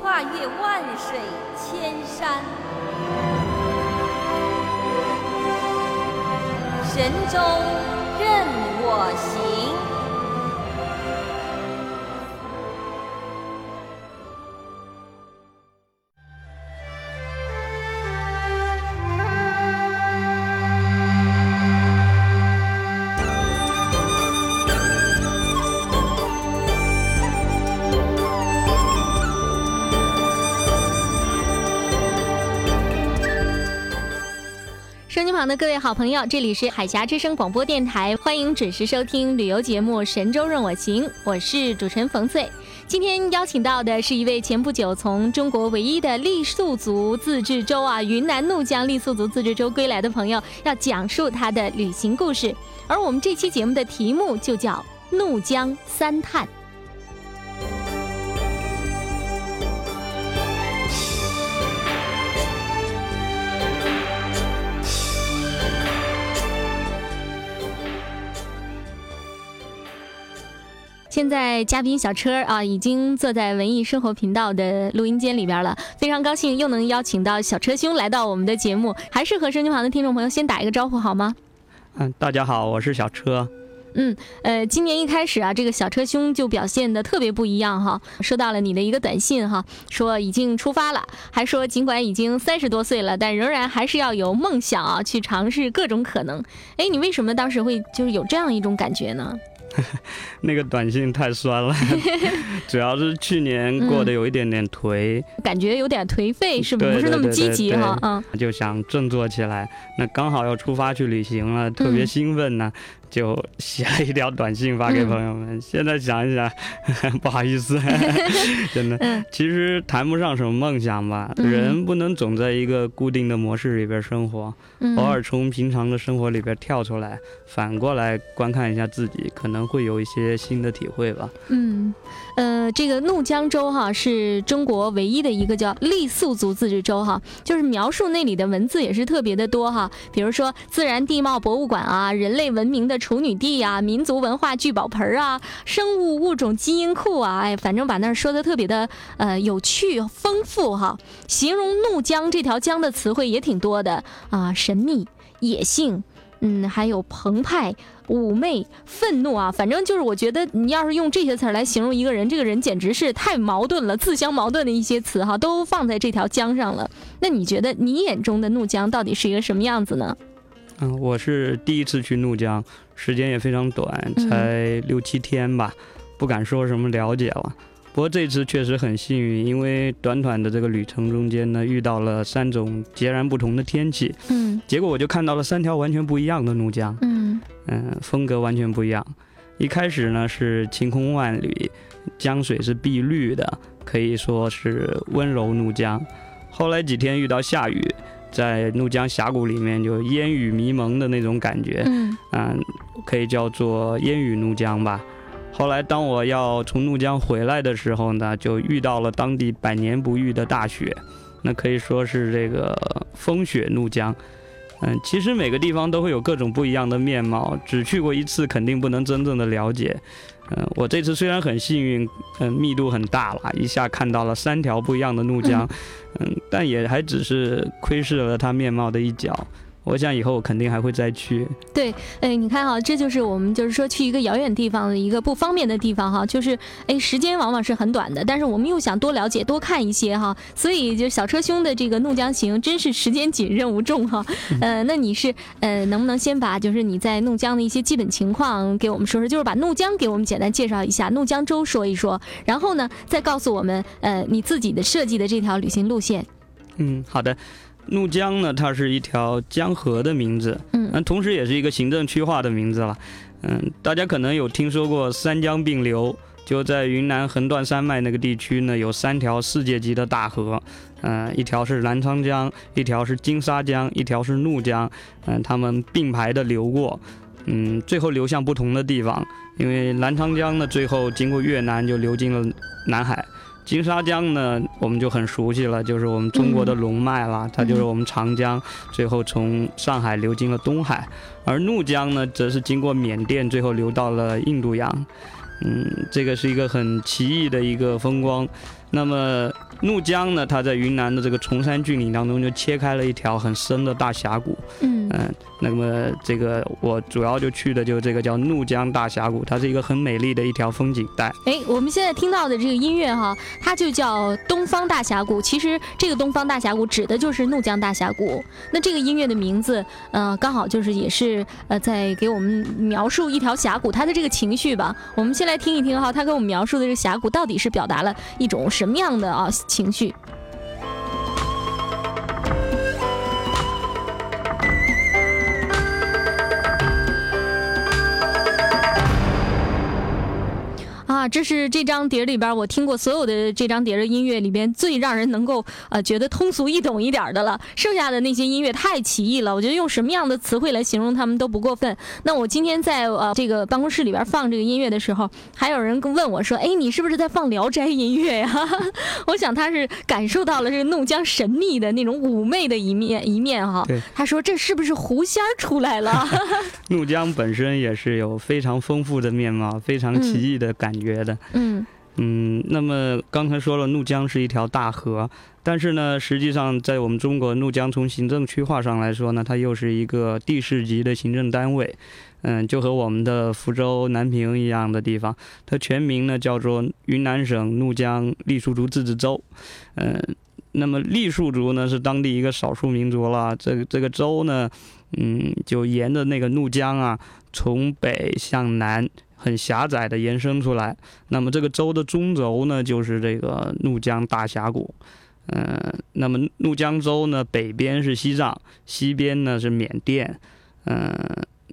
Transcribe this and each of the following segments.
跨越万水千山，神州任我行。旁的各位好朋友，这里是海峡之声广播电台，欢迎准时收听旅游节目《神州任我行》，我是主持人冯翠。今天邀请到的是一位前不久从中国唯一的傈僳族自治州啊云南怒江傈僳族自治州归来的朋友，要讲述他的旅行故事。而我们这期节目的题目就叫《怒江三探》。现在嘉宾小车啊，已经坐在文艺生活频道的录音间里边了。非常高兴又能邀请到小车兄来到我们的节目，还是和收音旁的听众朋友先打一个招呼好吗？嗯，大家好，我是小车。嗯，呃，今年一开始啊，这个小车兄就表现的特别不一样哈。收到了你的一个短信哈，说已经出发了，还说尽管已经三十多岁了，但仍然还是要有梦想啊，去尝试各种可能。哎，你为什么当时会就是有这样一种感觉呢？那个短信太酸了，主要是去年过得有一点点颓，感觉有点颓废，是不是不是那么积极哈？嗯，就想振作起来。那刚好要出发去旅行了，特别兴奋呢。就写了一条短信发给朋友们。现在想一想，不好意思，真的。其实谈不上什么梦想吧，人不能总在一个固定的模式里边生活，偶尔从平常的生活里边跳出来，反过来观看一下自己，可能会有一些新的体会吧。嗯，呃，这个怒江州哈是中国唯一的一个叫傈僳族自治州哈，就是描述那里的文字也是特别的多哈，比如说自然地貌博物馆啊，人类文明的。处女地啊，民族文化聚宝盆啊，生物物种基因库啊，哎，反正把那儿说的特别的呃有趣丰富哈。形容怒江这条江的词汇也挺多的啊，神秘、野性，嗯，还有澎湃、妩媚、愤怒啊，反正就是我觉得你要是用这些词来形容一个人，这个人简直是太矛盾了，自相矛盾的一些词哈，都放在这条江上了。那你觉得你眼中的怒江到底是一个什么样子呢？嗯，我是第一次去怒江。时间也非常短，才六七天吧，不敢说什么了解了。不过这次确实很幸运，因为短短的这个旅程中间呢，遇到了三种截然不同的天气。嗯，结果我就看到了三条完全不一样的怒江。嗯嗯，风格完全不一样。一开始呢是晴空万里，江水是碧绿的，可以说是温柔怒江。后来几天遇到下雨。在怒江峡谷里面，就烟雨迷蒙的那种感觉，嗯，可以叫做烟雨怒江吧。后来，当我要从怒江回来的时候呢，就遇到了当地百年不遇的大雪，那可以说是这个风雪怒江。嗯，其实每个地方都会有各种不一样的面貌，只去过一次，肯定不能真正的了解。嗯，我这次虽然很幸运，嗯，密度很大了，一下看到了三条不一样的怒江，嗯，但也还只是窥视了它面貌的一角。我想以后我肯定还会再去。对，哎，你看哈，这就是我们就是说去一个遥远地方的一个不方便的地方哈，就是哎，时间往往是很短的，但是我们又想多了解、多看一些哈，所以就小车兄的这个怒江行真是时间紧、任务重哈。呃，那你是呃，能不能先把就是你在怒江的一些基本情况给我们说说，就是把怒江给我们简单介绍一下，怒江州说一说，然后呢，再告诉我们呃你自己的设计的这条旅行路线。嗯，好的。怒江呢，它是一条江河的名字，嗯，同时也是一个行政区划的名字了。嗯，大家可能有听说过三江并流，就在云南横断山脉那个地区呢，有三条世界级的大河，嗯，一条是澜沧江，一条是金沙江，一条是怒江，嗯，它们并排的流过，嗯，最后流向不同的地方，因为澜沧江呢，最后经过越南就流进了南海。金沙江呢，我们就很熟悉了，就是我们中国的龙脉了，它就是我们长江，最后从上海流经了东海。而怒江呢，则是经过缅甸，最后流到了印度洋。嗯，这个是一个很奇异的一个风光。那么怒江呢，它在云南的这个崇山峻岭当中，就切开了一条很深的大峡谷。嗯嗯，那么这个我主要就去的就是这个叫怒江大峡谷，它是一个很美丽的一条风景带。哎，我们现在听到的这个音乐哈，它就叫东方大峡谷。其实这个东方大峡谷指的就是怒江大峡谷。那这个音乐的名字，呃，刚好就是也是呃在给我们描述一条峡谷它的这个情绪吧。我们先来听一听哈，他给我们描述的这个峡谷到底是表达了一种什么样的啊情绪？啊，这是这张碟里边我听过所有的这张碟的音乐里边最让人能够呃觉得通俗易懂一点的了。剩下的那些音乐太奇异了，我觉得用什么样的词汇来形容他们都不过分。那我今天在呃这个办公室里边放这个音乐的时候，还有人问我说：“哎，你是不是在放《聊斋》音乐呀？” 我想他是感受到了这个怒江神秘的那种妩媚的一面一面哈。他说：“这是不是狐仙出来了？” 怒江本身也是有非常丰富的面貌，非常奇异的感。觉的，嗯。嗯，那么刚才说了，怒江是一条大河，但是呢，实际上在我们中国，怒江从行政区划上来说呢，它又是一个地市级的行政单位，嗯，就和我们的福州、南平一样的地方，它全名呢叫做云南省怒江傈僳族自治州，嗯，那么傈僳族呢是当地一个少数民族了，这个这个州呢，嗯，就沿着那个怒江啊，从北向南。很狭窄的延伸出来，那么这个州的中轴呢，就是这个怒江大峡谷，嗯，那么怒江州呢，北边是西藏，西边呢是缅甸，嗯，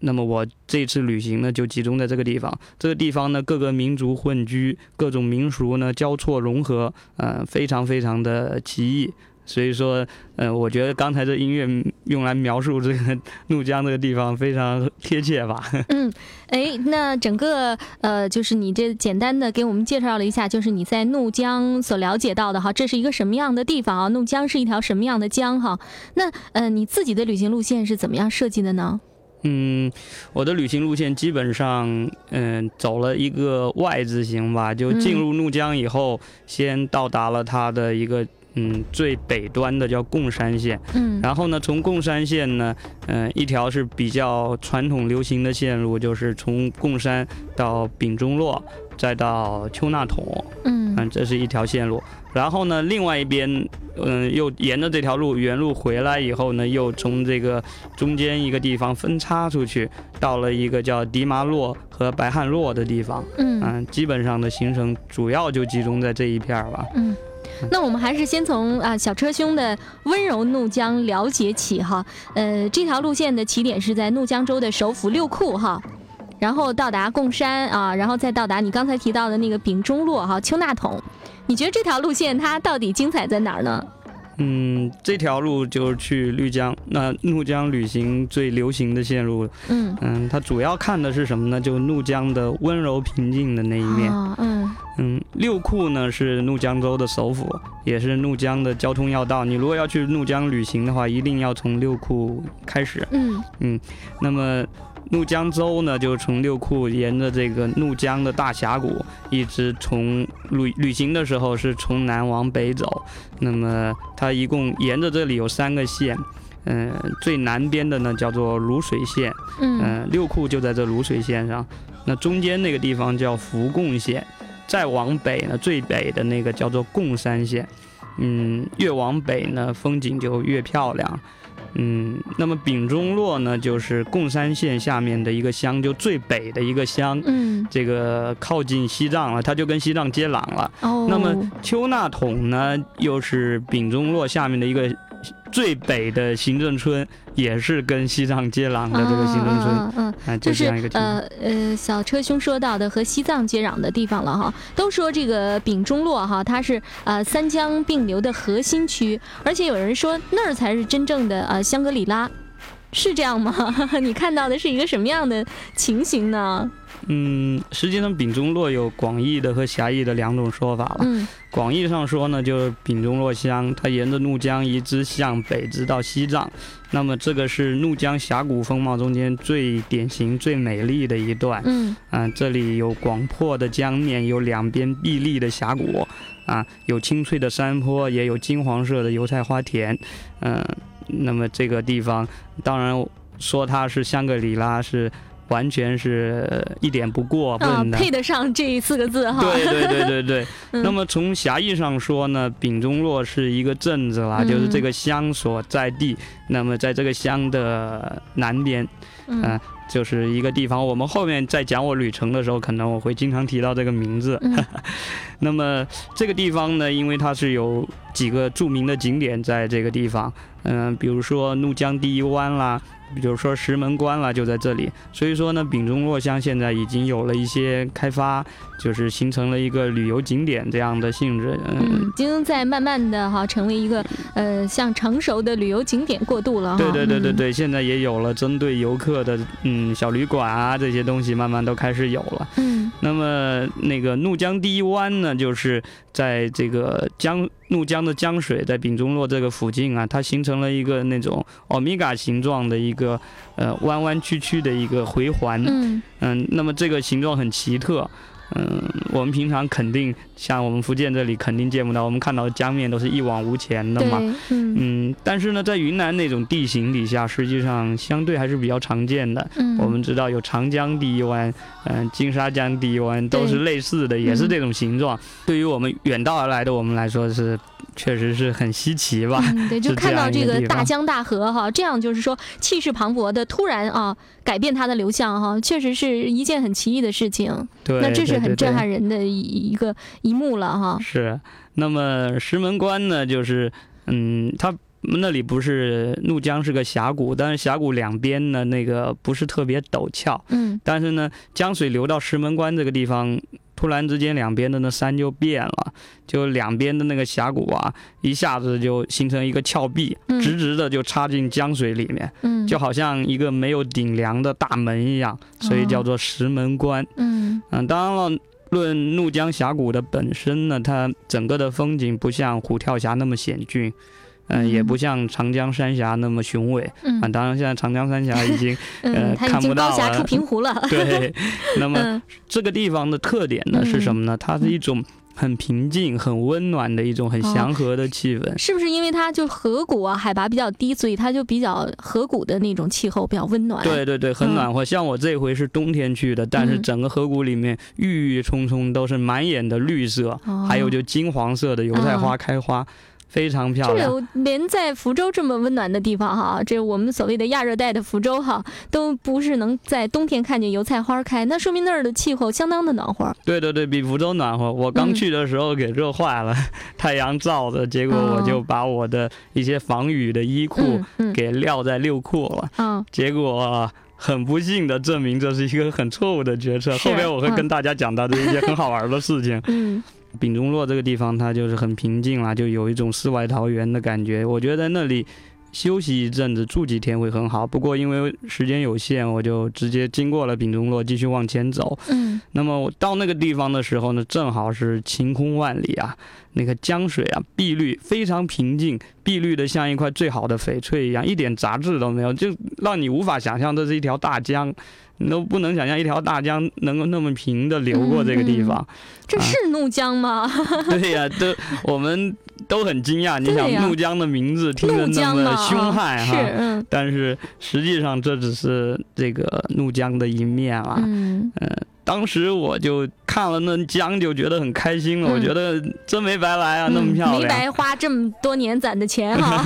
那么我这次旅行呢，就集中在这个地方，这个地方呢，各个民族混居，各种民俗呢交错融合，嗯，非常非常的奇异。所以说，嗯，我觉得刚才这音乐用来描述这个怒江这个地方非常贴切吧。嗯，哎，那整个呃，就是你这简单的给我们介绍了一下，就是你在怒江所了解到的哈，这是一个什么样的地方啊？怒江是一条什么样的江哈？那呃，你自己的旅行路线是怎么样设计的呢？嗯，我的旅行路线基本上嗯走了一个 Y 字形吧，就进入怒江以后，先到达了它的一个。嗯，最北端的叫贡山县，嗯，然后呢，从贡山县呢，嗯，一条是比较传统流行的线路，就是从贡山到丙中洛，再到丘纳统，嗯，嗯，这是一条线路。然后呢，另外一边，嗯，又沿着这条路原路回来以后呢，又从这个中间一个地方分叉出去，到了一个叫迪麻洛和白汉洛的地方，嗯，基本上的行程主要就集中在这一片儿吧，嗯。那我们还是先从啊小车兄的温柔怒江了解起哈，呃，这条路线的起点是在怒江州的首府六库哈，然后到达贡山啊，然后再到达你刚才提到的那个丙中洛哈丘纳统，你觉得这条路线它到底精彩在哪儿呢？嗯，这条路就是去绿江，那怒江旅行最流行的线路。嗯嗯，它主要看的是什么呢？就怒江的温柔平静的那一面。嗯嗯，六库呢是怒江州的首府，也是怒江的交通要道。你如果要去怒江旅行的话，一定要从六库开始。嗯嗯，那么。怒江州呢，就从六库沿着这个怒江的大峡谷，一直从旅旅行的时候是从南往北走。那么它一共沿着这里有三个县，嗯、最南边的呢叫做泸水县，嗯嗯、六库就在这泸水县上。那中间那个地方叫福贡县，再往北呢，最北的那个叫做贡山县。嗯，越往北呢，风景就越漂亮。嗯，那么丙中洛呢，就是贡山县下面的一个乡，就最北的一个乡。嗯这个靠近西藏了，它就跟西藏接壤了。哦，那么丘纳统呢，又是丙中洛下面的一个最北的行政村，也是跟西藏接壤的这个行政村。嗯嗯嗯啊，就就是这样一个情况。呃呃，小车兄说到的和西藏接壤的地方了哈，都说这个丙中洛哈，它是呃三江并流的核心区，而且有人说那儿才是真正的呃香格里拉，是这样吗？你看到的是一个什么样的情形呢？嗯，实际上丙中洛有广义的和狭义的两种说法了。嗯。广义上说呢，就是丙中洛乡，它沿着怒江一直向北直到西藏，那么这个是怒江峡谷风貌中间最典型、最美丽的一段。嗯。啊，这里有广阔的江面，有两边碧绿的峡谷，啊，有清脆的山坡，也有金黄色的油菜花田，嗯、那么这个地方，当然说它是香格里拉是完全是呃一点不过啊，分的。配得上这四个字哈。对对对对对，嗯那么从狭义上说呢，丙中洛是一个镇子啦，就是这个乡所在地。那么在这个乡的南边，嗯啊就是一个地方。我们后面在讲我旅程的时候，可能我会经常提到这个名字。嗯 那么这个地方呢，因为它是有几个著名的景点在这个地方，嗯、比如说怒江第一湾啦。比如说石门关了，就在这里，所以说呢，丙中洛乡现在已经有了一些开发，就是形成了一个旅游景点这样的性质。嗯，嗯，已经在慢慢的哈成为一个呃像成熟的旅游景点过渡了哈。对对对对嗯对，现在也有了针对游客的嗯小旅馆啊这些东西，慢慢都开始有了。嗯那么那个怒江第一湾呢，就是在这个江怒江的江水在丙中洛这个附近啊，它形成了一个那种欧米伽形状的一个呃弯弯曲曲的一个回环。嗯嗯，那么这个形状很奇特。嗯，我们平常肯定像我们福建这里肯定见不到，我们看到的江面都是一往无前的嘛。嗯嗯，但是呢，在云南那种地形底下，实际上相对还是比较常见的。嗯我们知道有长江第一湾，嗯、金沙江第一湾都是类似的，也是这种形状。对于我们远道而来的我们来说是，确实是很稀奇吧。嗯，对，就看到这个大江大河哈，这样就是说气势磅礴的，突然啊改变它的流向哈，确实是一件很奇异的事情。对，那这是很震撼人的一一个一幕了哈。是，那么石门关呢，就是嗯，它那里不是怒江是个峡谷，但是峡谷两边呢，那个不是特别陡峭，嗯。但是呢，江水流到石门关这个地方，突然之间两边的那山就变了，就两边的那个峡谷啊，一下子就形成一个峭壁，嗯直直的就插进江水里面，嗯，就好像一个没有顶梁的大门一样，所以叫做石门关。嗯嗯，当然了。论怒江峡谷的本身呢，它整个的风景不像虎跳峡那么险峻，嗯、嗯也不像长江三峡那么雄伟嗯啊。当然，现在长江三峡已经嗯，看不到经高峡了出平湖了。对。那么嗯这个地方的特点呢嗯是什么呢？它是一种很平静、很温暖的一种很哦祥和的气氛。是不是因为它就河谷啊，海拔比较低，所以它就比较河谷的那种气候比较温暖？对对对，很嗯暖和。像我这回是冬天去的，但是嗯整个河谷里面郁郁葱葱，都是满眼的绿色，哦，还有就金黄色的油菜花开花，非常漂亮。这有连在福州这么温暖的地方哈，这我们所谓的亚热带的福州哈，都不是能在冬天看见油菜花开，那说明那儿的气候相当的暖和。对对对，比福州暖和。我刚嗯去的时候给热坏了，太阳照的，结果我就哦把我的一些防雨的衣裤给撂在六库了。嗯结果很不幸的证明这是一个很错误的决策。是后面我会嗯跟大家讲到的一些很好玩的事情。嗯丙中洛这个地方它就是很平静啦，就有一种世外桃源的感觉。我觉得在那里休息一阵子，住几天会很好。不过因为时间有限，我就直接经过了丙中洛，继续往前走。嗯那么我到那个地方的时候呢，正好是晴空万里啊，那个江水啊碧绿，非常平静，碧绿的像一块最好的翡翠一样，一点杂质都没有，就让你无法想象这是一条大江，你都不能想象一条大江能够那么平的流过这个地方。这是怒江吗？对呀、都我们都很惊讶。你想怒江的名字听着那么凶悍啊哈，是嗯但是实际上这只是这个怒江的一面啊。嗯当时我就看了那江，就觉得很开心了。嗯我觉得真没白来啊，那么嗯漂亮。没白花这么多年攒的钱哈。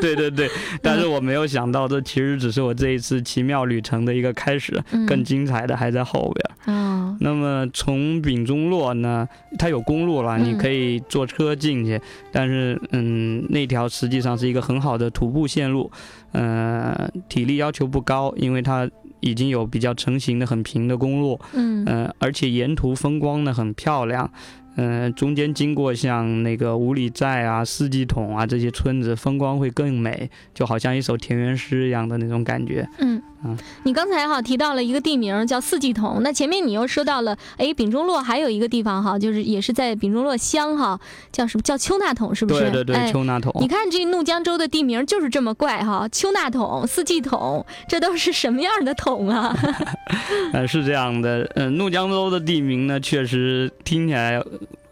对 对对，但是我没有想到，这其实只是我这一次奇妙旅程的一个开始，嗯更精彩的还在后边。哦那么从丙中洛呢，它有公路了，嗯你可以坐车进去，但是嗯，那条实际上是一个很好的徒步线路，呃，体力要求不高，因为它已经有比较成型的很平的公路，嗯呃，而且沿途风光呢很漂亮，呃，中间经过像那个五里寨啊、四季桶啊这些村子，风光会更美，就好像一首田园诗一样的那种感觉。嗯嗯，你刚才哈提到了一个地名叫四季桶，那前面你又说到了，哎，丙中洛还有一个地方哈，就是也是在丙中洛乡哈，叫什么叫丘纳桶是不是？对对对，哎丘纳桶。你看这怒江州的地名就是这么怪哈，丘纳桶、四季桶，这都是什么样的桶啊？呃，是这样的，嗯、怒江州的地名呢，确实听起来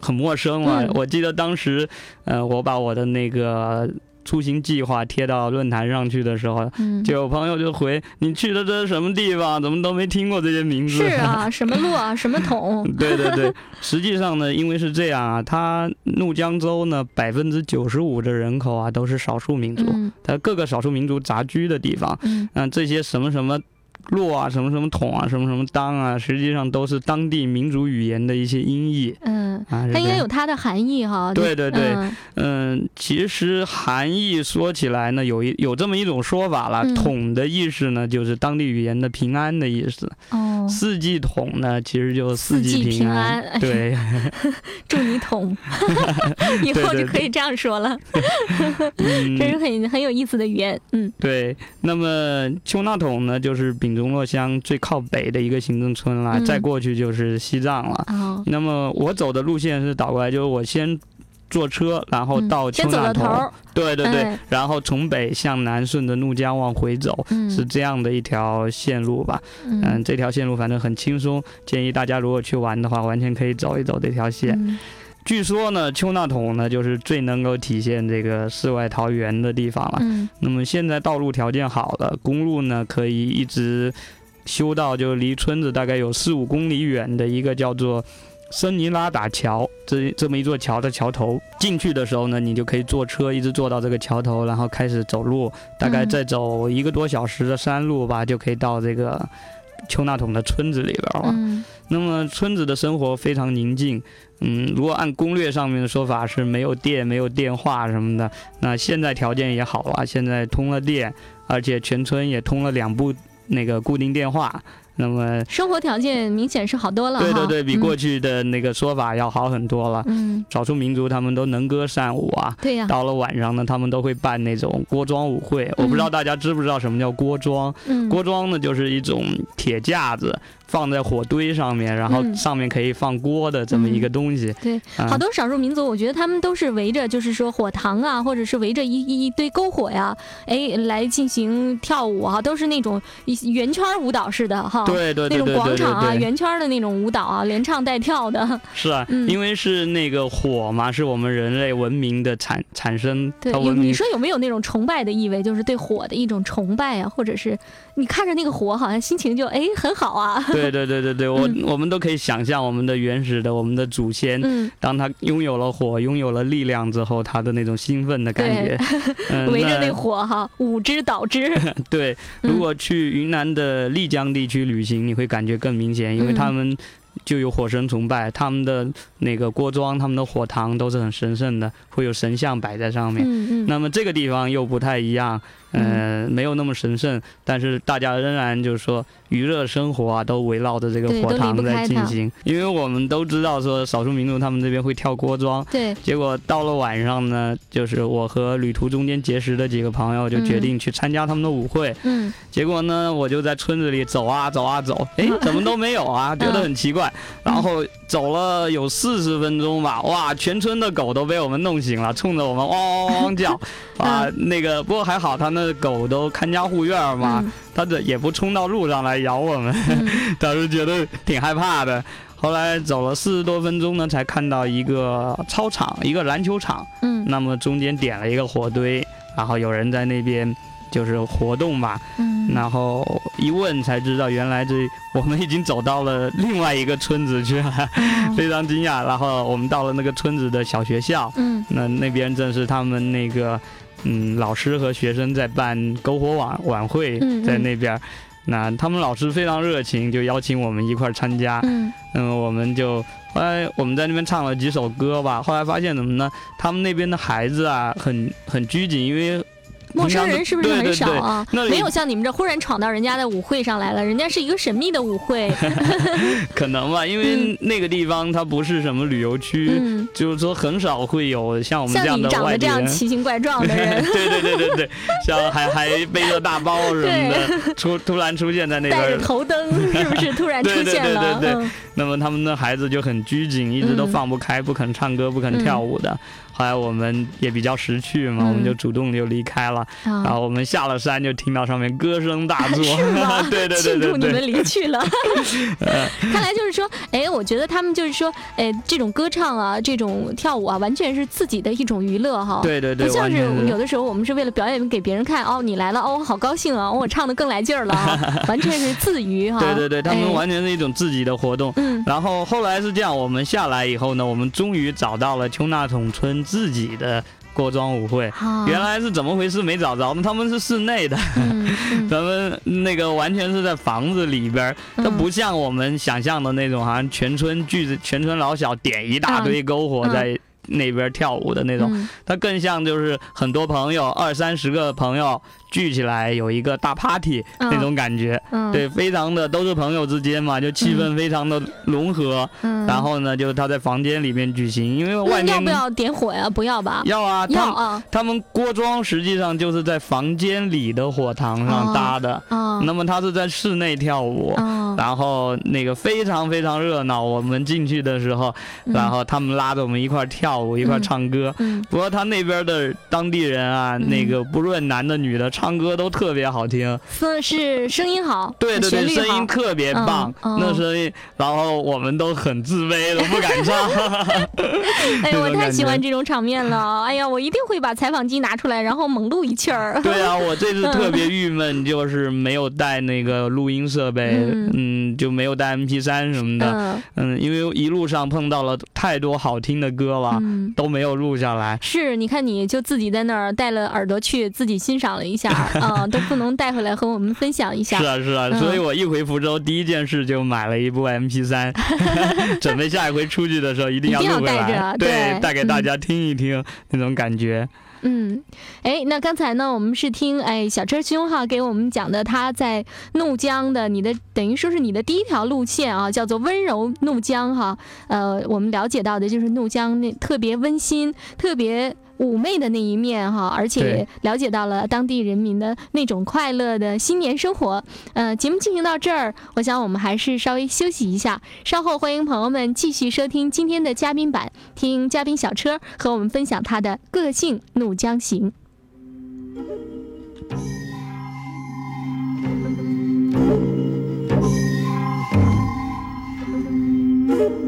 很陌生了。嗯我记得当时，呃，我把我的那个出行计划贴到论坛上去的时候，嗯，就有朋友就回：“你去的这是什么地方？怎么都没听过这些名字？”是啊，什么路啊，什么桶，对对对，实际上呢，因为是这样啊，它怒江州呢，百分之九十五的人口啊都是少数民族，嗯它各个少数民族杂居的地方，嗯嗯、这些什么什么。洛啊，什么什么桶啊，什么什么当啊，实际上都是当地民族语言的一些音译嗯，啊。它应该有它的含义哈。对对对嗯嗯，其实含义说起来呢，有一有这么一种说法了，嗯桶的意思呢，就是当地语言的平安的意思。哦，四季桶呢，其实就是四季季平安。安对，祝你桶，以后就可以这样说了，嗯这是很很有意思的语言。嗯对，那么秋纳桶呢，就是丙中洛乡最靠北的一个行政村了，嗯。再过去就是西藏了。哦，那么我走的路线是倒过来，就是我先坐车，然后嗯到丘先走纳桶，个头，对对对，哎。然后从北向南，顺着怒江往回走，嗯。是这样的一条线路吧。嗯，嗯这条线路反正很轻松，建议大家如果去玩的话，完全可以走一走这条线。嗯据说呢，丘纳桶呢就是最能够体现这个世外桃源的地方了。嗯那么现在道路条件好了，公路呢可以一直修到就离村子大概有四五公里远的一个叫做森尼拉达桥，这这么一座桥的桥头。进去的时候呢，你就可以坐车一直坐到这个桥头，然后开始走路，大概嗯再走一个多小时的山路吧，就可以到这个丘纳桶的村子里边了。嗯那么村子的生活非常宁静，嗯，如果按攻略上面的说法是没有电、没有电话什么的，那现在条件也好了，现在通了电，而且全村也通了两部那个固定电话，那么生活条件明显是好多了。对对对，比嗯过去的那个说法要好很多了。嗯，少数民族他们都能歌善舞啊，对呀，到了晚上呢，他们都会办那种锅庄舞会。我不知道大家知不知道什么叫锅庄？嗯锅庄呢，就是一种铁架子放在火堆上面，然后嗯上面可以放锅的这么一个东西。对，啊好多少数民族，我觉得他们都是围着，就是说火塘啊，或者是围着一一一堆篝火呀，哎，来进行跳舞哈，都是那种一圆圈舞蹈似的哈。对对对那种对那种广场啊，圆圈的那种舞蹈啊，连唱带跳的。是啊，嗯因为是那个火嘛，是我们人类文明的产产生，对，你说有没有那种崇拜的意味，就是对火的一种崇拜啊，或者是你看着那个火，好像心情就哎很好啊。对对对对对，我、我们都可以想象我们的原始的我们的祖先，嗯，当他拥有了火，拥有了力量之后，他的那种兴奋的感觉，嗯围着那火哈，舞之蹈之。对，如果去云南的丽江地区旅行，你会感觉更明显，因为他们就有火神崇拜，他们的那个锅庄、他们的火塘都是很神圣的，会有神像摆在上面。嗯嗯，那么这个地方又不太一样，呃，没有那么神圣，但是大家仍然就是说娱乐生活啊，都围绕着这个火塘在进行。因为我们都知道说少数民族他们这边会跳锅庄，对，结果到了晚上呢，就是我和旅途中间结识的几个朋友就决定去参加他们的舞会。嗯结果呢，我就在村子里走啊走啊走，哎，怎么都没有啊，觉得很奇怪。然后走了有四十分钟吧，哇，全村的狗都被我们弄醒了，冲着我们汪汪汪汪叫。啊，那个不过还好，他那狗都看家护院嘛，嗯它这也不冲到路上来咬我们，嗯 当时觉得挺害怕的。后来走了四十多分钟呢，才看到一个操场，一个篮球场。嗯那么中间点了一个火堆，然后有人在那边就是活动吧。嗯，然后一问才知道，原来这我们已经走到了另外一个村子去了，哦 非常惊讶。然后我们到了那个村子的小学校，嗯那那边正是他们那个嗯老师和学生在办篝火晚晚会在那边。那他们老师非常热情，就邀请我们一块儿参加。嗯嗯，我们就后来我们在那边唱了几首歌吧。后来发现怎么呢？他们那边的孩子啊，很很拘谨，因为陌生人是不是很对对对少啊？没有像你们这忽然闯到人家的舞会上来了，人家是一个神秘的舞会。可能吧，因为那个地方它不是什么旅游区，嗯，就是说很少会有像我们这像样的你长得这。样奇形怪状的人，对对对对对，像还还背着大包什么的，出突然出现在那带着边，头灯，是不是突然出对对对现了？对对嗯那么他们的孩子就很拘谨，一直都嗯放不开，不肯唱歌，不肯跳舞的。后来我们也比较识趣嘛，嗯我们就主动就离开了。然啊，后我们下了山，就听到上面歌声大作，是吗？对对对庆祝你们对对，离去了。看来就是说，哎，我觉得他们就是说，哎，这种歌唱啊，这种跳舞啊，完全是自己的一种娱乐哈。对对对，不像是有的时候我们是为了表演给别人看，哦，你来了，哦，我好高兴啊，我唱的更来劲儿了啊，完全是自娱哈。对对对，他们哎完全是一种自己的活动。嗯然后后来是这样，我们下来以后呢，我们终于找到了丘纳统村自己的锅庄舞会。好，原来是怎么回事没找着呢？他们是室内的，咱们那个完全是在房子里边儿，它嗯不像我们想象的那种，好像全村聚着全村老小点一大堆篝火嗯在那边跳舞的那种，嗯。它更像就是很多朋友二三十个朋友聚起来有一个大 party 嗯那种感觉。嗯，对，非常的都是朋友之间嘛，就气氛非常的融合。嗯，然后呢，就是他在房间里面举行，因为外面要不要点火呀？不要吧？要啊，他要啊他们锅庄实际上就是在房间里的火塘上搭的，哦那么他是在室内跳舞。啊，然后那个非常非常热闹，我们进去的时候，嗯然后他们拉着我们一块跳舞，一块唱歌。嗯不过他那边的当地人啊，嗯那个不论男的女的，唱歌都特别好听。是是声音好，对对对，声音特别棒，那声音，然后我们都很自卑，都不敢唱。哎呦，我太喜欢这种场面了！哎呀，我一定会把采访机拿出来，然后猛录一气儿。对啊，我这次特别郁闷，就是没有带那个录音设备，嗯嗯，就没有带 MP 3什么的，嗯嗯，因为一路上碰到了太多好听的歌了，嗯。都没有录下来。是，你看你就自己在那儿带了耳朵去，自己欣赏了一下，啊、都不能带回来和我们分享一下是。啊是啊，嗯所以我一回福州，第一件事就买了一部 MP 三 准备下一回出去的时候一定要带来，着对带给大嗯家听一听、那种感觉。嗯，哎，那刚才呢，我们是听哎小车兄哈给我们讲的他在怒江的你的等于说是你的第一条路线啊，叫做温柔怒江哈。呃，我们了解到的就是怒江那特别温馨、特别。妩媚的那一面哈，而且了解到了当地人民的那种快乐的新年生活。呃，节目进行到这儿，我想我们还是稍微休息一下，稍后欢迎朋友们继续收听今天的嘉宾版，听嘉宾小车和我们分享他的个性怒江行。读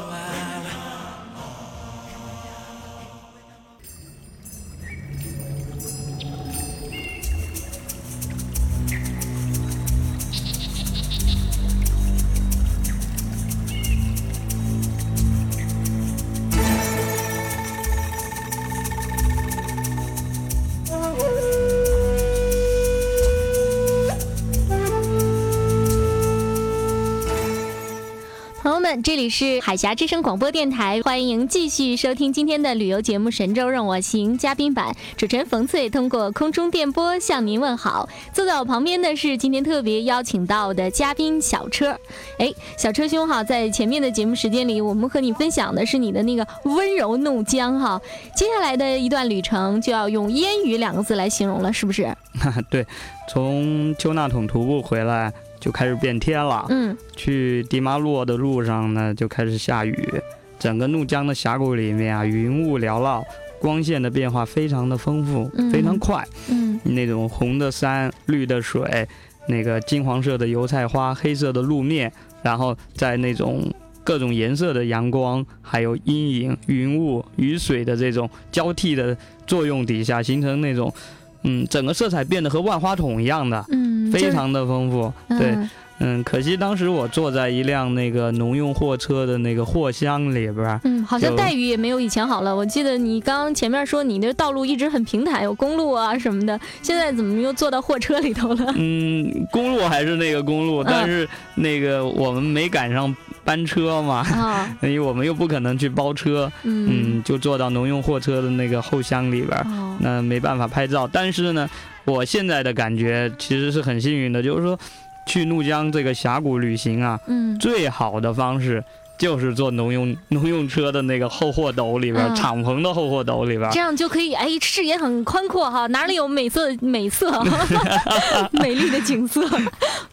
里是海峡之声广播电台，欢迎继续收听今天的旅游节目《神州任我行》嘉宾版。主持人冯翠通过空中电波向您问好。坐在我旁边的是今天特别邀请到的嘉宾小车。哎，小车兄哈，在前面的节目时间里，我们和你分享的是你的那个温柔怒江哈。接下来的一段旅程就要用烟雨两个字来形容了，是不是？对，从丘纳统徒步回来。就开始变天了。嗯，去迪马洛的路上呢，就开始下雨。整个怒江的峡谷里面啊，云雾缭绕，光线的变化非常的丰富，非常快。嗯，那种红的山、绿的水，那个金黄色的油菜花、黑色的路面，然后在那种各种颜色的阳光、还有阴影、云雾、雨水的这种交替的作用底下，形成那种。嗯，整个色彩变得和万花筒一样的，嗯，非常的丰富。对，嗯，可惜当时我坐在一辆那个农用货车的那个货箱里边，嗯，好像待遇也没有以前好了。我记得你刚刚前面说你的道路一直很平坦，有公路啊什么的，现在怎么又坐到货车里头了？嗯，公路还是那个公路，但是那个我们没赶上。班车嘛，因为我们又不可能去包车，嗯，就坐到农用货车的那个后厢里边，那没办法拍照。但是呢，我现在的感觉其实是很幸运的，就是说，去怒江这个峡谷旅行啊，嗯，最好的方式。就是坐农用农用车的那个后货斗里边，敞篷的后货斗里边，这样就可以哎，视野很宽阔哈，哪里有美色美色，美丽的景色，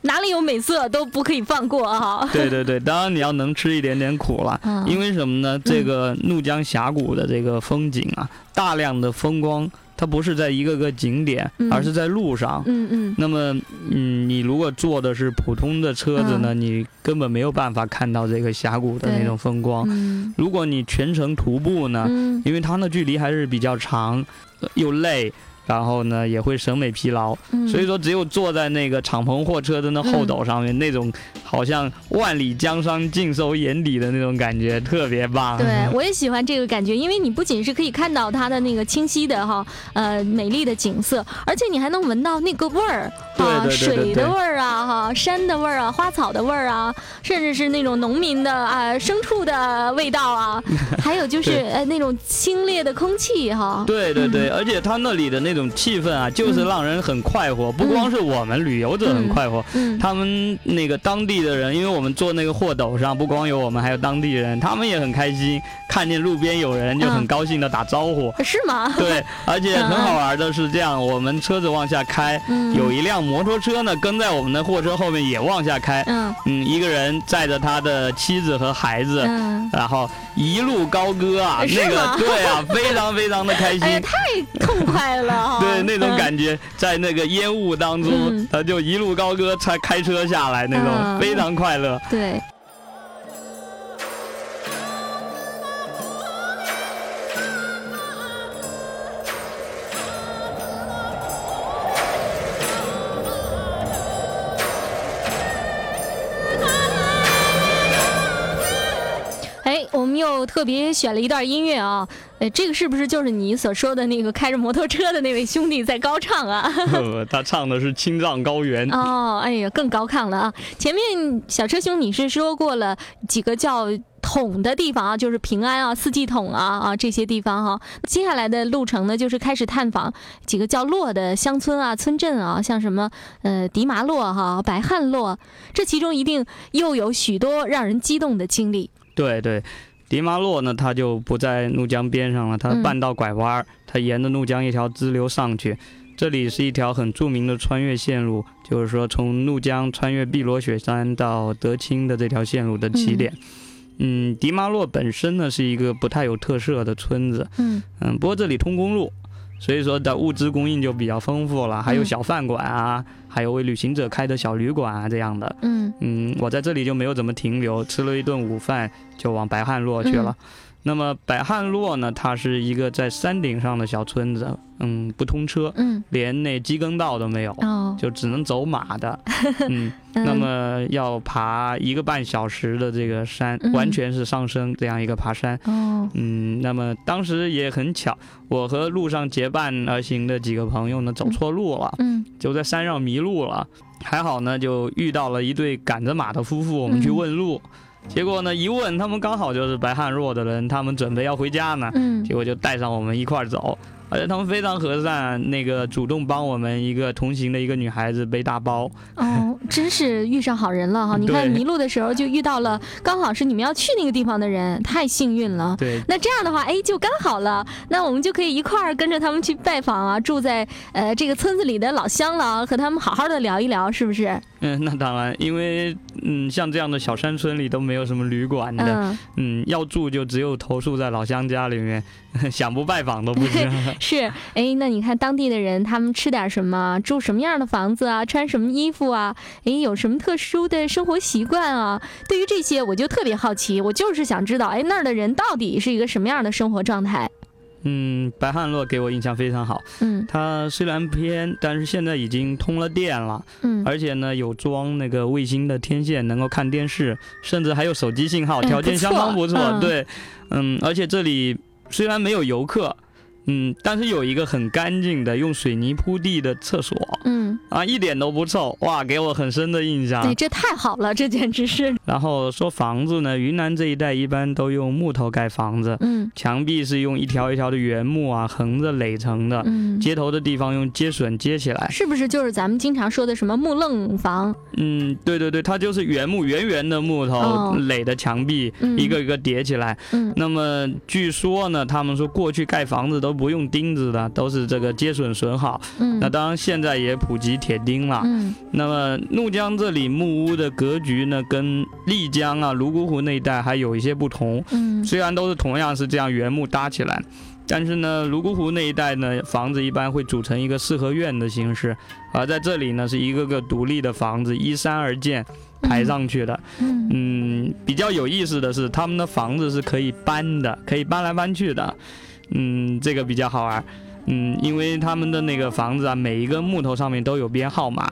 哪里有美色都不可以放过哈。对对对，当然你要能吃一点点苦了，因为什么呢？这个怒江峡谷的这个风景啊，大量的风光。它不是在一个个景点，而是在路上。嗯嗯。那么，嗯，你如果坐的是普通的车子呢，你根本没有办法看到这个峡谷的那种风光。嗯。如果你全程徒步呢，因为它的距离还是比较长，又累。然后呢，也会审美疲劳，所以说只有坐在那个敞篷货车的那后斗上面，那种好像万里江山尽收眼底的那种感觉，特别棒。对，我也喜欢这个感觉，因为你不仅是可以看到它的那个清晰的哈，呃，美丽的景色，而且你还能闻到那个味儿，啊，水的味儿啊，哈，山的味儿啊，花草的味儿啊，甚至是那种农民的啊，牲畜的味道啊，还有就是呃那种清冽的空气哈。对对对，而且它那里的那。这种气氛啊，就是让人很快活。不光是我们旅游者很快活，他们那个当地的人，因为我们坐那个货斗上，不光有我们，还有当地人，他们也很开心。看见路边有人，就很高兴的打招呼。是吗？对，而且很好玩的是这样，我们车子往下开，有一辆摩托车呢跟在我们的货车后面也往下开。嗯嗯，一个人载着他的妻子和孩子，然后一路高歌啊，那个对啊，非常非常的开心，太痛快了。对那种感觉，在那个烟雾当中，他就一路高歌，才开车下来，那种非常快乐。对。我们又特别选了一段音乐啊。呃，这个是不是就是你所说的那个开着摩托车的那位兄弟在高唱啊？他唱的是《青藏高原》哦，哎呀，更高亢了啊！前面小车兄你是说过了几个叫桶的地方啊，就是平安啊、四季桶啊啊这些地方哈。接下来的路程呢，就是开始探访几个叫洛的乡村啊、村镇啊，像什么呃迪麻洛哈、白汉洛，这其中一定又有许多让人激动的经历。对对。迪马洛呢，它就不在怒江边上了，它半道拐弯，它沿着怒江一条支流上去。这里是一条很著名的穿越线路，就是说从怒江穿越碧罗雪山到德钦的这条线路的起点。嗯，迪马洛本身呢是一个不太有特色的村子。嗯嗯，不过这里通公路。所以说的物资供应就比较丰富了，还有小饭馆啊，还有为旅行者开的小旅馆啊这样的。嗯嗯，我在这里就没有怎么停留，吃了一顿午饭就往白汉洛去了。那么百汉洛呢？它是一个在山顶上的小村子，嗯，不通车，嗯，连那机耕道都没有，哦，就只能走马的，嗯，那么要爬一个半小时的这个山，完全是上升这样一个爬山，哦，嗯，那么当时也很巧，我和路上结伴而行的几个朋友呢，走错路了，嗯，就在山上迷路了，还好呢，就遇到了一对赶着马的夫妇，我们去问路。结果呢，一问他们刚好就是白汉若的人，他们准备要回家呢，嗯结果就带上我们一块儿走，而且他们非常和善，那个主动帮我们一个同行的一个女孩子背大包。哦，真是遇上好人了哈！你看对迷路的时候就遇到了，刚好是你们要去那个地方的人，太幸运了。对，那这样的话，哎，就刚好了。那我们就可以一块儿跟着他们去拜访啊，住在呃这个村子里的老乡了，和他们好好的聊一聊，是不是？嗯，那当然，因为嗯，像这样的小山村里都没有什么旅馆的，嗯，嗯，要住就只有投宿在老乡家里面，想不拜访都不行。是。哎，那你看当地的人，他们吃点什么，住什么样的房子啊，穿什么衣服啊？哎，有什么特殊的生活习惯啊？对于这些，我就特别好奇，我就是想知道，哎，那儿的人到底是一个什么样的生活状态？嗯，白汉洛给我印象非常好，嗯。它虽然偏，但是现在已经通了电了，嗯，而且呢有装那个卫星的天线，能够看电视，甚至还有手机信号，哎条件相当不错。不错嗯。对，嗯，而且这里虽然没有游客，嗯，但是有一个很干净的用水泥铺地的厕所嗯，啊，一点都不臭，哇，给我很深的印象。对，这太好了，这简直是，然后说房子呢，云南这一带一般都用木头盖房子，嗯墙壁是用一条一条的原木啊横着垒成的，嗯。接头的地方用接榫接起来。是不是就是咱们经常说的什么木楞房？嗯，对对对，它就是原木圆圆的木头哦垒的墙壁，嗯一个一个叠起来。嗯那么据说呢，他们说过去盖房子都不用钉子的，都是这个接榫榫好。嗯，那当然现在也普及铁钉了。嗯那么怒江这里木屋的格局呢，跟丽江啊、泸沽湖那一带还有一些不同。嗯虽然都是同样是这样原木搭起来，但是呢，泸沽湖那一带呢，房子一般会组成一个四合院的形式，而在这里呢，是一个个独立的房子，依山而建排上去的。嗯嗯，比较有意思的是，他们的房子是可以搬的，可以搬来搬去的。嗯，这个比较好玩。嗯，因为他们的那个房子啊，每一个木头上面都有编号码，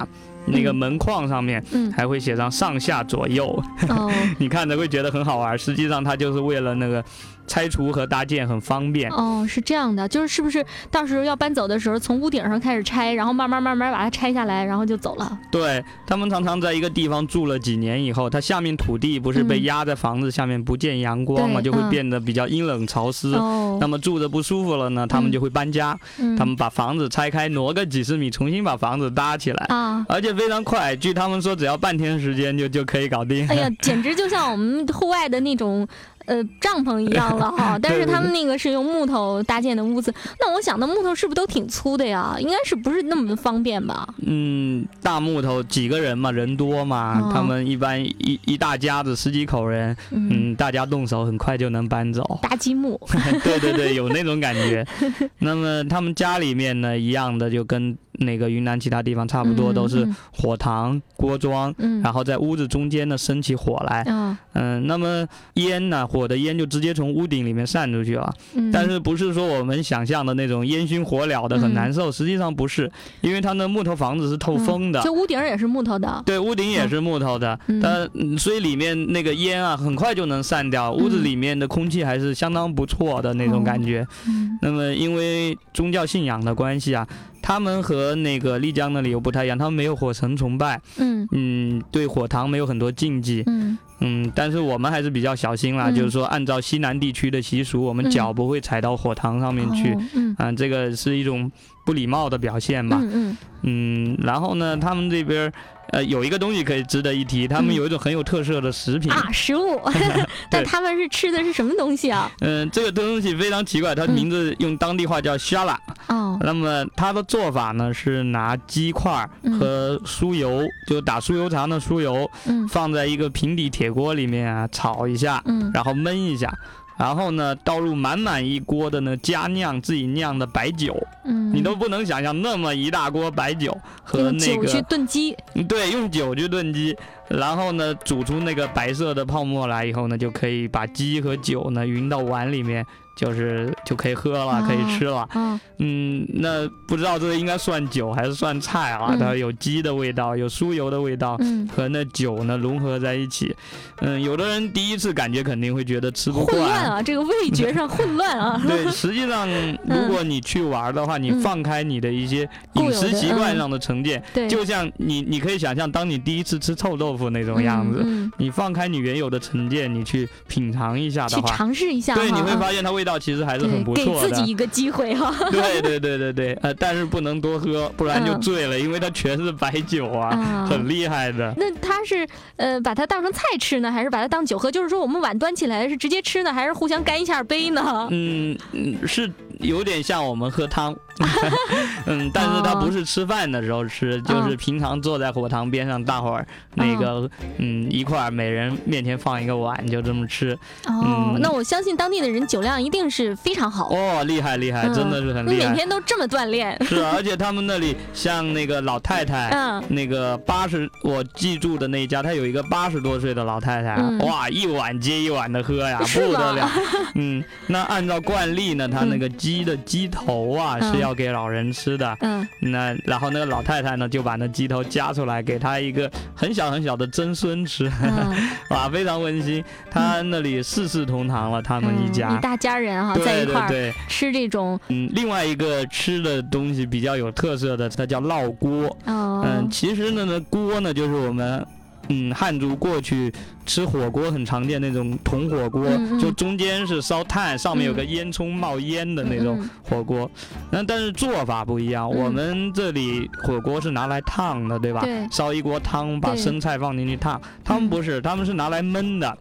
那个嗯门框上面嗯。还会写上上下左右。哦。你看着会觉得很好玩，实际上它就是为了那个拆除和搭建很方便。哦，是这样的，就是是不是到时候要搬走的时候，从屋顶上开始拆，然后慢慢慢慢把它拆下来，然后就走了。对他们常常在一个地方住了几年以后，它下面土地不是被嗯压在房子下面不见阳光嘛，嗯就会变得比较阴冷潮湿。哦，那么住着不舒服了呢，他们就会搬家，嗯他们把房子拆开，挪个几十米，重新把房子搭起来，啊。而且非常快。据他们说，只要半天时间就就可以搞定。哎呀，简直就像我们户外的那种呃帐篷一样了哈。但是他们那个是用木头搭建的屋子，那我想那木头是不是都挺粗的呀？应该是不是那么方便吧？嗯，大木头几个人嘛，人多嘛，哦他们一般一一大家子十几口人，嗯，嗯，大家动手很快就能搬走。搭积木。对对对，有那种感觉。那么他们家里面呢，一样的就跟那个云南其他地方差不多，嗯都是嗯火塘、锅庄，嗯，然后在屋子中间呢升起火来。啊，嗯，那么烟呢，火的烟就直接从屋顶里面散出去了。嗯，但是不是说我们想象的那种烟熏火燎的很难受，实际上不是，因为它的木头房子是透风的。这屋顶也是木头的。对，屋顶也是木头的，嗯。但嗯所以里面那个烟啊，很快就能散掉，屋子嗯里面的空气还是相当不错的那种感觉。嗯。那么因为宗教信仰的关系啊，他们和那个丽江的理由不太一样，他们没有火神崇拜，嗯。嗯，对火塘没有很多禁忌，嗯。嗯，但是我们还是比较小心啦，嗯。就是说按照西南地区的习俗，我们嗯。脚不会踩到火塘上面去，哦嗯。啊，这个是一种不礼貌的表现吧，嗯嗯。嗯，然后呢，他们这边儿呃有一个东西可以值得一提，他们嗯有一种很有特色的食品，啊，食物，但他们是吃的是什么东西啊？嗯、这个东西非常奇怪，它嗯名字用当地话叫虾拉。哦，那么它的做法呢是拿鸡块和酥油，就打酥油肠的酥油，嗯。放在一个平底铁锅里面啊炒一下，嗯。然后焖一下，然后呢倒入满满一锅的呢加酿自己酿的白酒，嗯，你都不能想象那么一大锅白酒和那个酒去炖鸡，对用酒去炖鸡，然后呢煮出那个白色的泡沫来以后呢，就可以把鸡和酒呢匀到碗里面，就是就可以喝了，可以吃了。嗯嗯，那不知道这个应该算酒还是算菜啊？嗯它有鸡的味道，有酥油的味道，嗯，和那酒呢融合在一起。嗯，有的人第一次感觉肯定会觉得吃不惯。啊，这个味觉上混乱啊。对，实际上如果你去玩的话，你嗯放开你的一些饮食习惯上的成见，对，就像你你可以想象，当你第一次吃臭豆腐那种样子，嗯，你放开你原有的成见，你去品尝一下的话，尝试一下。对，你会啊发现它味道其实还是很不错的给自己。一个机会哈。对对对对对，呃，但是不能多喝，不然就嗯醉了，因为它全是白酒啊，啊很厉害的。那它是呃把它当成菜吃呢，还是把它当酒喝？就是说我们碗端起来是直接吃呢，还是互相干一下杯呢？嗯嗯，是有点像我们喝汤，嗯，但是它不是吃饭的时候吃，就是平常坐在火塘边上，大伙儿那个嗯一块儿，每人面前放一个碗，就这么吃。哦，嗯。那我相信当地的人酒量一定是非常好，哦，厉害厉害，嗯。真的是很厉害。每天都这么锻炼。是，而且他们那里像那个老太太，嗯，那个八十，我记住的那一家，他有一个八十多岁的老太太，嗯。哇，一碗接一碗的喝呀，不得了。嗯，那按照惯例呢，他那嗯。个鸡的鸡头啊、嗯是要给老人吃的。嗯那然后那个老太太呢，就把那鸡头夹出来，给他一个很小很小的曾孙吃，嗯，哇，非常温馨。他那里四世同堂了，他们一嗯家。一大家人哈在对一块儿吃这种嗯，另外一个吃的东西比较有特色的，它叫烙锅。哦嗯，其实呢，那锅呢，就是我们。嗯，汉族过去吃火锅很常见那种铜火锅，嗯嗯就中间是烧炭，上面有个嗯烟囱冒烟的那种嗯火锅。那、但是做法不一样，嗯我们这里火锅是拿来烫的，对吧？对烧一锅汤，把生菜放进去烫。他们嗯不是，他们是拿来焖的。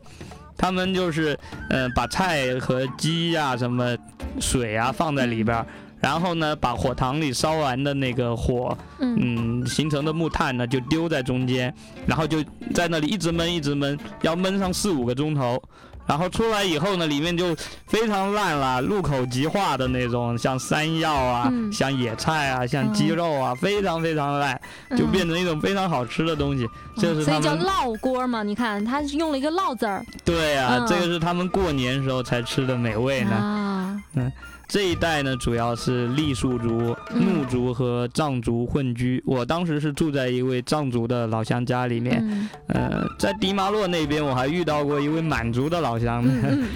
他们就是，呃，把菜和鸡呀、什么水啊放在里边儿，然后呢，把火塘里烧完的那个火，嗯嗯，形成的木炭呢，就丢在中间，然后就在那里一直焖，一直焖，要焖上四五个钟头。然后出来以后呢，里面就非常烂了，入口即化的那种，像山药啊，嗯像野菜啊，像鸡肉啊，非常非常烂，就嗯变成一种非常好吃的东西。这是他所以叫烙锅嘛？你看，它是用了一个“烙”字儿对啊，嗯这个是他们过年时候才吃的美味呢。啊。这一带呢，主要是傈僳族、嗯怒族和藏族混居。我当时是住在一位藏族的老乡家里面，嗯呃，在迪马洛那边我还遇到过一位满族的老乡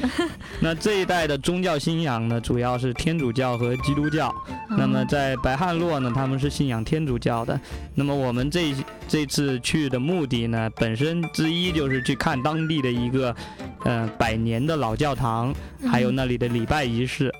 那这一带的宗教信仰呢，主要是天主教和基督教。嗯，那么在白汉洛呢，他们是信仰天主教的。那么我们这这次去的目的呢，本身之一就是去看当地的一个，呃，百年的老教堂，还有嗯那里的礼拜仪式。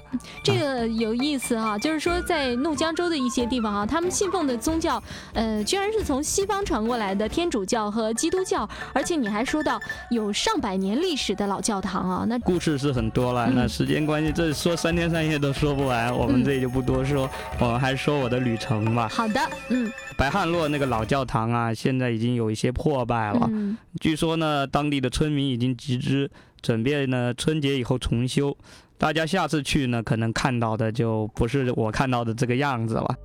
这个有意思哈，就是说在怒江州的一些地方啊，他们信奉的宗教，呃，居然是从西方传过来的天主教和基督教，而且你还说到有上百年历史的老教堂啊，那故事是很多了，嗯那时间关系，这说三天三夜都说不完，我们嗯这里就不多说，我们还说我的旅程吧。好的，嗯白汉洛那个老教堂啊，现在已经有一些破败了，嗯据说呢，当地的村民已经集资，准备呢春节以后重修。大家下次去呢，可能看到的就不是我看到的这个样子了。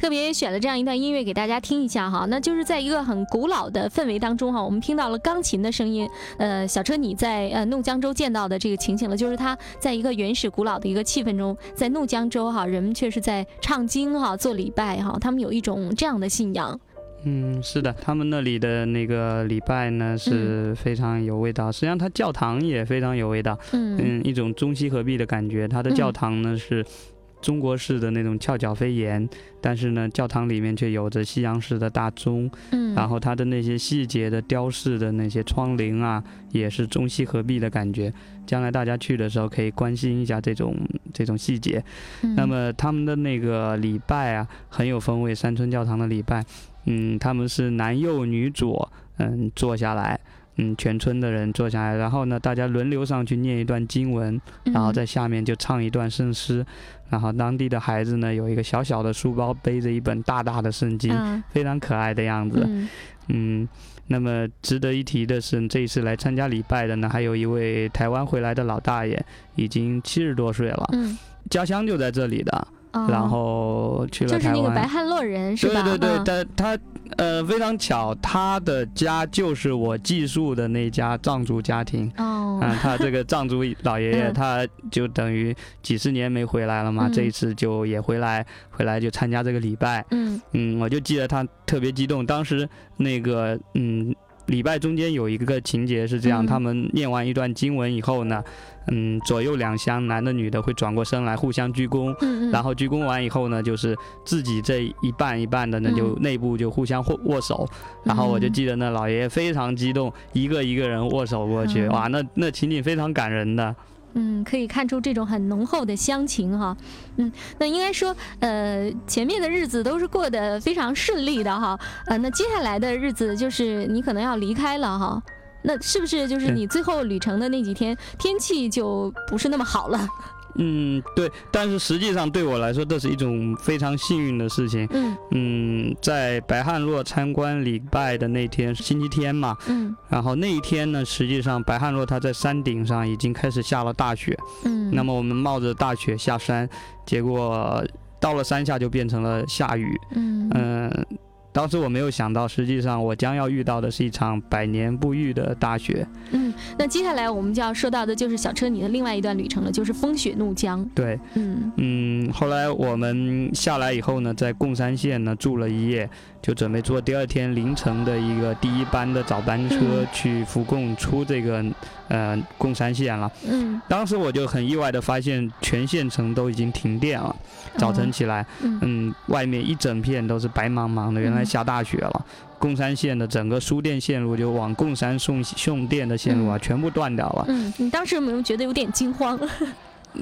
特别选了这样一段音乐给大家听一下哈，那就是在一个很古老的氛围当中哈，我们听到了钢琴的声音。呃，小车你在呃怒江州见到的这个情景了，就是他在一个原始古老的一个气氛中，在怒江州哈，人们却是在唱经哈、做礼拜哈，他们有一种这样的信仰。嗯，是的，他们那里的那个礼拜呢是非常有味道，实际上它教堂也非常有味道。嗯嗯，一种中西合璧的感觉。它的教堂呢、是中国式的那种翘角飞檐，但是呢，教堂里面却有着西洋式的大钟，嗯，然后它的那些细节的雕饰的那些窗棂啊，也是中西合璧的感觉。将来大家去的时候可以关心一下这种这种细节。嗯那么他们的那个礼拜啊，很有风味。山村教堂的礼拜，嗯，他们是男右女左，嗯，坐下来，嗯，全村的人坐下来，然后呢，大家轮流上去念一段经文，然后在下面就唱一段圣诗，然后当地的孩子呢有一个小小的书包，背着一本大大的圣经，嗯非常可爱的样子。嗯嗯，那么值得一提的是，这一次来参加礼拜的呢，还有一位台湾回来的老大爷，已经七十多岁了，嗯家乡就在这里的。哦然后去了就是。那个白汉洛人是吧？对对对，嗯但他呃非常巧，他的家就是我寄宿的那家藏族家庭。哦，啊，他这个藏族 老爷爷，嗯他就等于几十年没回来了嘛，嗯这一次就也回来，回来就参加这个礼拜。嗯嗯，我就记得他特别激动，当时那个嗯。礼拜中间有一个情节是这样，嗯。他们念完一段经文以后呢，嗯，左右两厢男的女的会转过身来互相鞠躬，嗯嗯，然后鞠躬完以后呢，就是自己这一半一半的呢，嗯。就内部就互相握握手，然后我就记得那老爷爷非常激动，一个一个人握手过去，嗯。哇，那那情景非常感人的。嗯，可以看出这种很浓厚的乡情哈。嗯，那应该说，呃，前面的日子都是过得非常顺利的哈。呃，那接下来的日子就是你可能要离开了哈。那是不是就是你最后旅程的那几天天气就不是那么好了？嗯，对，但是实际上对我来说，这是一种非常幸运的事情。嗯。嗯，在白汉洛参观礼拜的那天是星期天嘛，嗯。然后那一天呢，实际上白汉洛他在山顶上已经开始下了大雪，嗯，那么我们冒着大雪下山，结果到了山下就变成了下雨。嗯。嗯，当时我没有想到，实际上我将要遇到的是一场百年不遇的大雪。嗯，那接下来我们就要说到的就是小车你的另外一段旅程了，就是风雪怒江。对，嗯嗯，后来我们下来以后呢，在贡山县呢住了一夜，就准备坐第二天凌晨的一个第一班的早班车嗯去福贡出这个呃贡山县了。嗯，当时我就很意外的发现，全县城都已经停电了。早晨起来，嗯嗯，外面一整片都是白茫茫的，原来嗯下大雪了。贡山县的整个输电线路，就往贡山送送电的线路啊，嗯全部断掉了。嗯，你当时有没有觉得有点惊慌？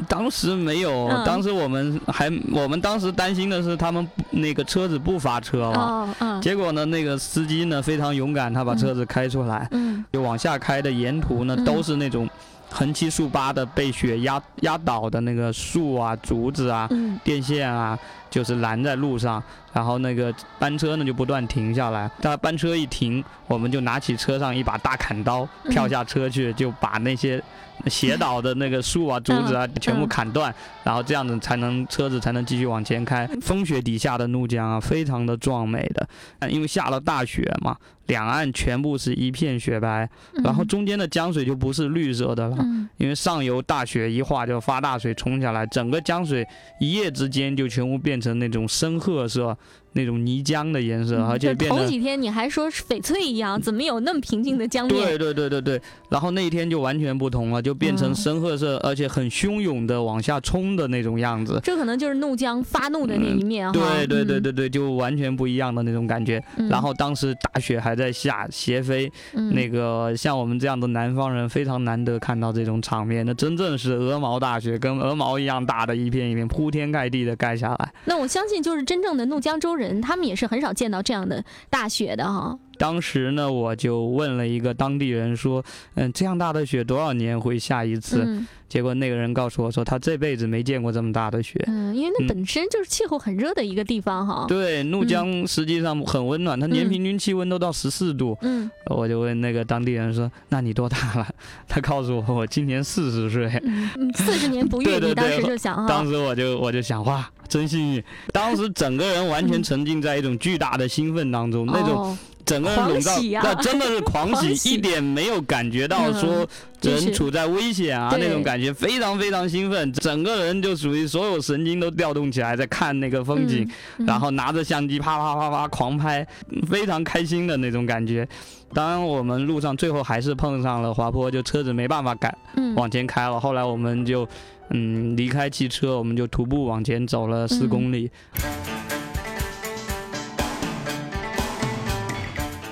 当时没有，嗯。当时我们还我们当时担心的是他们那个车子不发车了。哦，嗯。结果呢，那个司机呢非常勇敢，他把车子开出来，嗯。就往下开的沿途呢嗯。都是那种横七竖八的被雪压压倒的那个树啊、竹子啊、嗯。电线啊，就是拦在路上，然后那个班车呢就不断停下来。但班车一停，我们就拿起车上一把大砍刀，嗯跳下车去，就把那些斜倒的那个树啊、竹子啊全部砍断，然后这样子才能车子才能继续往前开。风雪底下的怒江啊，非常的壮美的，呃因为下了大雪嘛，两岸全部是一片雪白，然后中间的江水就不是绿色的了。嗯因为上游大雪一化就发大水冲下来，整个江水一夜之间就全部变变成那种深褐色、那种泥浆的颜色，嗯而且变头几天你还说是翡翠一样，怎么有那么平静的江面？对对对对对，然后那一天就完全不同了，就变成嗯深褐色，而且很汹涌的往下冲的那种样子。这可能就是怒江发怒的那一面哈。对对对对对，就完全不一样的那种感觉。嗯，然后当时大雪还在下，斜飞，嗯那个像我们这样的南方人非常难得看到这种场面，那真正是鹅毛大雪，跟鹅毛一样大的一片一片铺天盖地的盖下来。那我相信就是真正的怒江州人，他们也是很少见到这样的大雪的哈。当时呢，我就问了一个当地人说，嗯，这样大的雪多少年会下一次？嗯结果那个人告诉我说，他这辈子没见过这么大的雪。嗯，因为那嗯本身就是气候很热的一个地方哈。对，怒江实际上很温暖，它年嗯平均气温都到十四度。嗯我就问那个当地人说：“那你多大了？” 他告诉我：“我今年四十岁。”嗯嗯，四十年不遇，对对你当时就想哈当。时我就我就想，哇，真幸运！当时整个人完全沉浸在一种巨大的兴奋当中，那种哦整个人笼罩那真的是狂喜，一点没有感觉到说人处在危险啊对那种感觉，非常非常兴奋，整个人就属于所有神经都调动起来，在看那个风景，嗯然后拿着相机啪啪啪啪狂拍，非常开心的那种感觉。当然，我们路上最后还是碰上了滑坡，就车子没办法赶嗯往前开了。后来我们就嗯离开汽车，我们就徒步往前走了四嗯公里。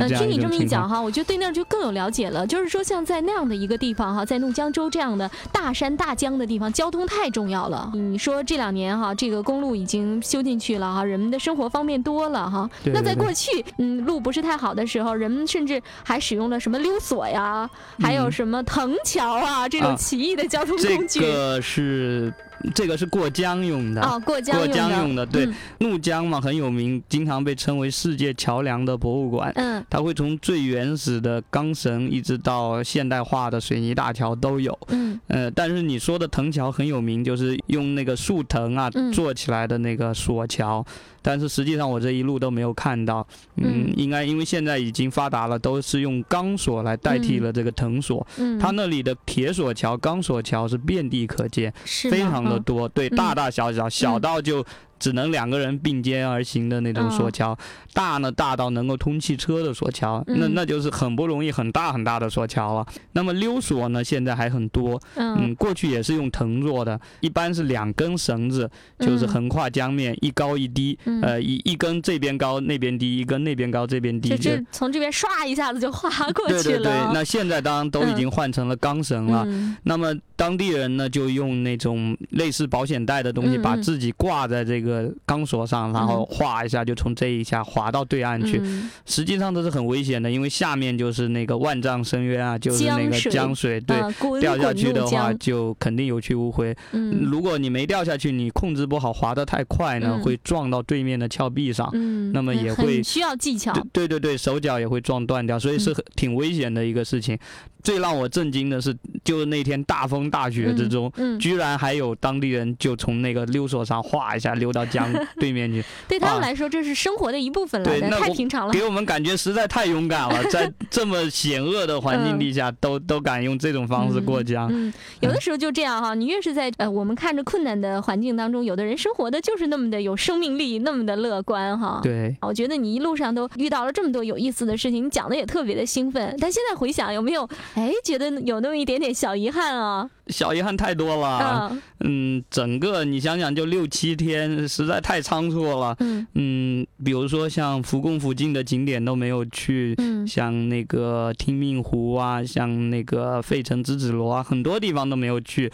呃，听你这么一。讲哈，我觉得对那儿就更有了解了。就是说，像在那样的一个地方哈，在怒江州这样的大山大江的地方，交通太重要了。你说这两年哈，这个公路已经修进去了哈，人们的生活方便多了哈。那在过去，嗯，路不是太好的时候，人们甚至还使用了什么溜索呀，还有嗯什么藤桥啊这种啊奇异的交通工具。个是这个是过江用的。哦，过江过用的，江用的，对嗯，怒江嘛很有名，经常被称为世界桥梁的博物馆。嗯它会从最原始的钢绳一直到现代化的水泥大桥都有。嗯呃，但是你说的藤桥很有名，就是用那个树藤啊嗯做起来的那个索桥。但是实际上我这一路都没有看到，嗯，嗯。应该因为现在已经发达了，都是用钢索来代替了这个藤索。嗯，它那里的铁索桥、钢索桥是遍地可见，是非常的多，对，嗯。大大小小，小到就只能两个人并肩而行的那种索哦桥，大呢大到能够通汽车的索桥，那嗯。那就是很不容易很大很大的索桥了。那么溜索呢，现在还很多，嗯，嗯过去也是用藤做的，一般是两根绳子，就是嗯横跨江面，一高一低，嗯。呃，一一根这边高那边低，一根那边高这边低，就从这边唰一下子就划过去对对对，那现在当然都已嗯经换成了钢绳了。嗯那么当地人呢，就用那种类似保险带的东西，把自己挂在这个钢索上，然后划一下就从这一下滑到对岸去。嗯实际上这是很危险的，因为下面就是那个万丈深渊啊，就是那个江水对。啊掉下去的话，就肯定有去无回。嗯如果你没掉下去，你控制不好，滑得太快呢，嗯会撞到对面的峭壁上。嗯，那么也会需要技巧。对对对对，手脚也会撞断掉，所以是嗯很挺危险的一个事情。最让我震惊的是，就是那天大风大雪之中，嗯，居然还有当地人就从那个溜索上划一下溜到江 对面去，对他们啊来说这是生活的一部分了的，对太平常了。给我们感觉实在太勇敢了，在这么险恶的环境底下，都都敢用这种方式过江。嗯，有的时候就这样哈，你越是在呃我们看着困难的环境当中，有的人生活的就是那么的有生命力，那么的乐观哈。。对，我觉得你一路上都遇到了这么多有意思的事情，你讲的也特别的兴奋。但现在回想，有没有哎觉得有那么一点点小遗憾啊？小遗憾太多了。嗯嗯，整个你想想，就六七天，实在太仓促了。嗯嗯，比如说像福贡附近的景点都没有去，嗯像那个听命湖啊，像那个费城之子罗啊，很多地方都没有去。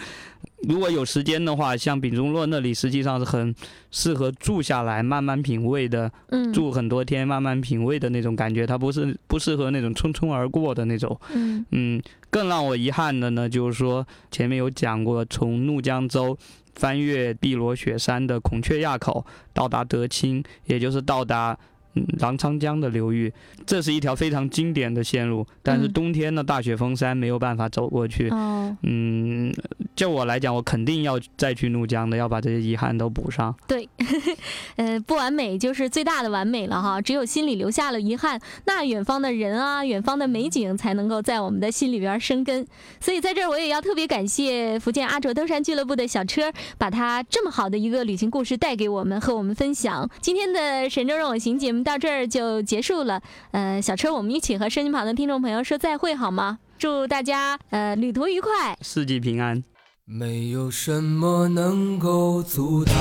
如果有时间的话，像丙中洛那里实际上是很适合住下来慢慢品味的，嗯，住很多天慢慢品味的那种感觉，它不是不适合那种匆匆而过的那种。嗯嗯，更让我遗憾的呢，就是说前面有讲过，从怒江州翻越碧罗雪山的孔雀垭口到达德钦，也就是到达。嗯，澜沧江的流域，这是一条非常经典的线路，但是嗯冬天呢，大雪封山，没有办法走过去。哦，嗯，就我来讲，我肯定要再去怒江的，要把这些遗憾都补上。对，呃，不完美就是最大的完美了哈。只有心里留下了遗憾，那远方的人啊，远方的美景才能够在我们的心里边生根。所以在这儿，我也要特别感谢福建阿卓登山俱乐部的小车，把他这么好的一个旅行故事带给我们，和我们分享。今天的神州让我行节目到这儿就结束了。呃，小车，我们一起和收音旁的听众朋友说再会好吗？祝大家呃旅途愉快。四季平安。没有什么能够阻挡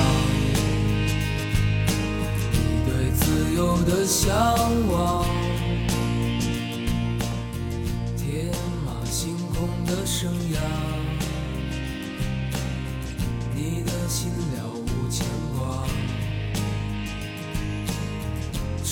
你对自由的向往，天马行空的生涯，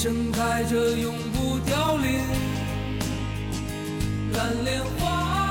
盛开着永不凋零。蓝莲花。